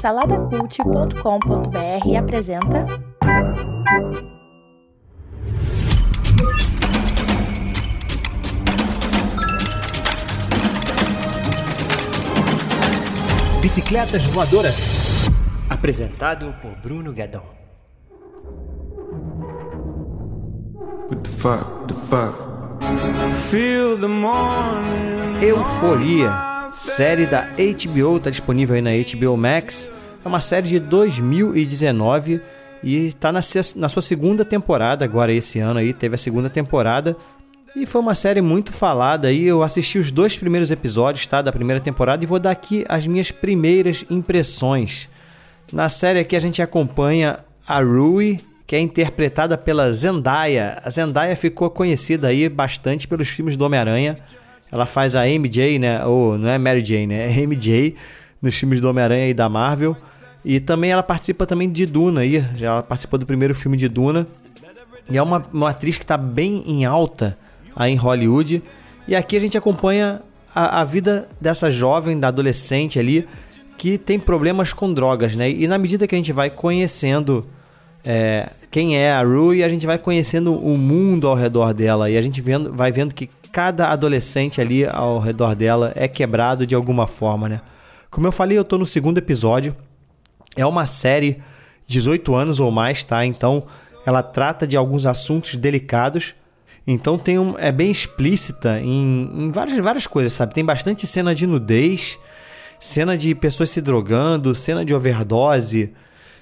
Saladacult.com.br apresenta. Bicicletas Voadoras. Apresentado por Bruno Guedon. What the fuck? The fuck? Feel the morning. Euforia, série da HBO, está disponível aí na HBO Max. É uma série de 2019 e está na, na sua segunda temporada agora esse ano aí, teve a segunda temporada. E foi uma série muito falada aí. Eu assisti os dois primeiros episódios, tá, da primeira temporada e vou dar aqui as minhas primeiras impressões. Na série aqui a gente acompanha a Rui, que é interpretada pela Zendaya. A Zendaya ficou conhecida aí bastante pelos filmes do Homem-Aranha. Ela faz a MJ, né? Ou não é Mary Jane, né? É MJ nos filmes do Homem-Aranha e da Marvel. E também ela participa também de Duna aí. Já participou do primeiro filme de Duna. E é uma, uma atriz que está bem em alta aí em Hollywood. E aqui a gente acompanha a, a vida dessa jovem, da adolescente ali, que tem problemas com drogas, né? E na medida que a gente vai conhecendo é, quem é a Rui, a gente vai conhecendo o mundo ao redor dela e a gente vendo, vai vendo que cada adolescente ali ao redor dela é quebrado de alguma forma, né? Como eu falei, eu tô no segundo episódio. É uma série 18 anos ou mais, tá? Então ela trata de alguns assuntos delicados. Então tem um, é bem explícita em, em várias, várias coisas, sabe? Tem bastante cena de nudez, cena de pessoas se drogando, cena de overdose,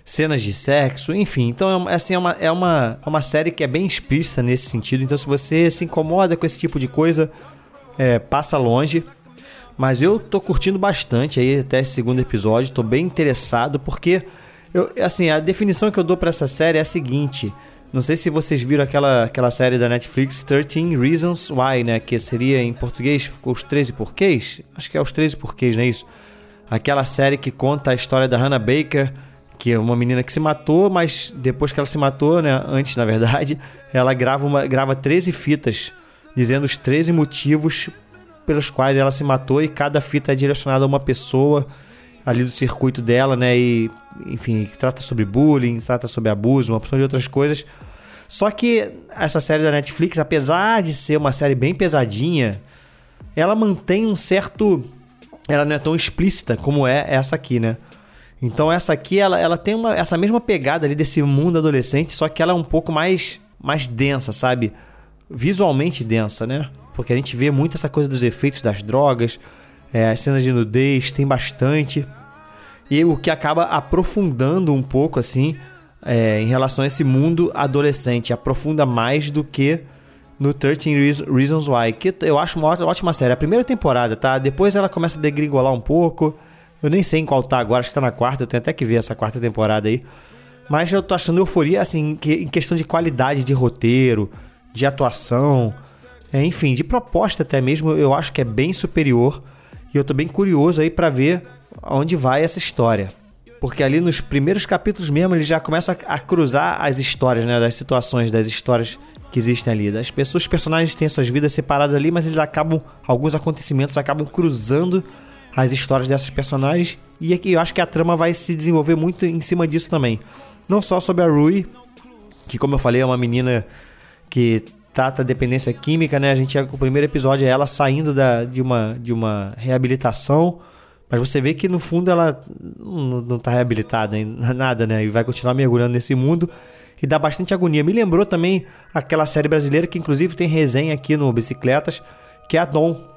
cenas de sexo, enfim. Então, é, assim, é uma, é, uma, é uma série que é bem explícita nesse sentido. Então, se você se incomoda com esse tipo de coisa, é, passa longe. Mas eu tô curtindo bastante aí até esse segundo episódio, tô bem interessado porque eu, assim, a definição que eu dou para essa série é a seguinte, não sei se vocês viram aquela, aquela série da Netflix 13 Reasons Why, né, que seria em português os 13 porquês? Acho que é os 13 porquês, não é isso? Aquela série que conta a história da Hannah Baker, que é uma menina que se matou, mas depois que ela se matou, né, antes na verdade, ela grava, uma, grava 13 fitas dizendo os 13 motivos pelos quais ela se matou e cada fita é direcionada a uma pessoa ali do circuito dela, né, e enfim, trata sobre bullying, trata sobre abuso, uma opção de outras coisas. Só que essa série da Netflix, apesar de ser uma série bem pesadinha, ela mantém um certo ela não é tão explícita como é essa aqui, né? Então essa aqui, ela, ela tem uma, essa mesma pegada ali desse mundo adolescente, só que ela é um pouco mais, mais densa, sabe? Visualmente densa, né? Porque a gente vê muito essa coisa dos efeitos das drogas, é, as cenas de nudez, tem bastante. E o que acaba aprofundando um pouco, assim, é, em relação a esse mundo adolescente. Aprofunda mais do que no 13 Reasons Why, que eu acho uma ótima série. A primeira temporada, tá? Depois ela começa a degringolar um pouco eu nem sei em qual tá agora, acho que tá na quarta, eu tenho até que ver essa quarta temporada aí. Mas eu tô achando euforia, assim, em questão de qualidade de roteiro, de atuação, é, enfim, de proposta até mesmo, eu acho que é bem superior. E eu tô bem curioso aí para ver aonde vai essa história. Porque ali nos primeiros capítulos mesmo, ele já começa a, a cruzar as histórias, né? Das situações, das histórias que existem ali. Das pessoas, os personagens têm suas vidas separadas ali, mas eles acabam, alguns acontecimentos acabam cruzando as histórias dessas personagens. E aqui eu acho que a trama vai se desenvolver muito em cima disso também. Não só sobre a Rui, que como eu falei, é uma menina que trata dependência química, né? A gente o primeiro episódio é ela saindo da, de, uma, de uma reabilitação. Mas você vê que no fundo ela não, não tá reabilitada em nada, né? E vai continuar mergulhando nesse mundo e dá bastante agonia. Me lembrou também aquela série brasileira que inclusive tem resenha aqui no Bicicletas, que é a Dom.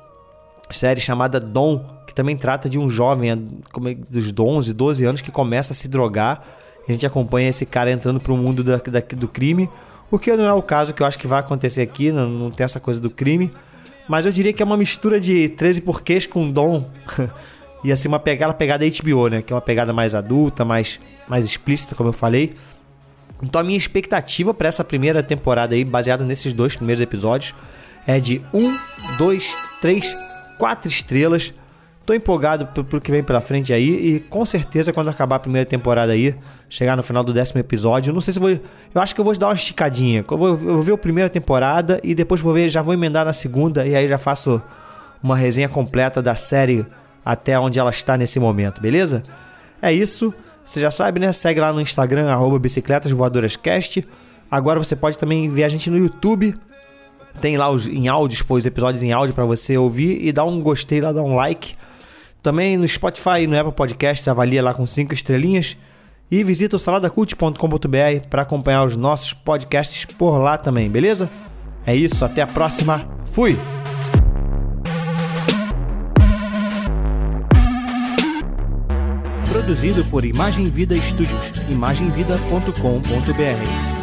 Série chamada Dom, que também trata de um jovem é, dos 11, 12 anos que começa a se drogar. A gente acompanha esse cara entrando para o mundo da, da, do crime, o que não é o caso que eu acho que vai acontecer aqui, não, não tem essa coisa do crime. Mas eu diria que é uma mistura de 13 porquês com Dom. e assim, uma pegada, pegada HBO, né? Que é uma pegada mais adulta, mais, mais explícita, como eu falei. Então a minha expectativa para essa primeira temporada aí, baseada nesses dois primeiros episódios, é de 1, 2, 3, 4 estrelas. Tô empolgado pro, que vem pela frente aí e com certeza quando acabar a primeira temporada aí, chegar no final do décimo episódio, não sei se vou, eu acho que eu vou dar uma esticadinha. Eu vou, eu vou ver a primeira temporada e depois vou ver, já vou emendar na segunda e aí já faço uma resenha completa da série até onde ela está nesse momento, beleza? É isso. Você já sabe, né? Segue lá no Instagram, arroba Bicicletas Voadoras Cast. Agora você pode também ver a gente no YouTube. Tem lá os, em áudio, os episódios em áudio para você ouvir e dar um gostei lá, dar um like. Também no Spotify e no Apple Podcasts, avalia lá com 5 estrelinhas. E visita o saladacult.com.br para acompanhar os nossos podcasts por lá também, beleza? É isso, até a próxima. Fui! Produzido por Imagem Vida Studios, imagemvida.com.br.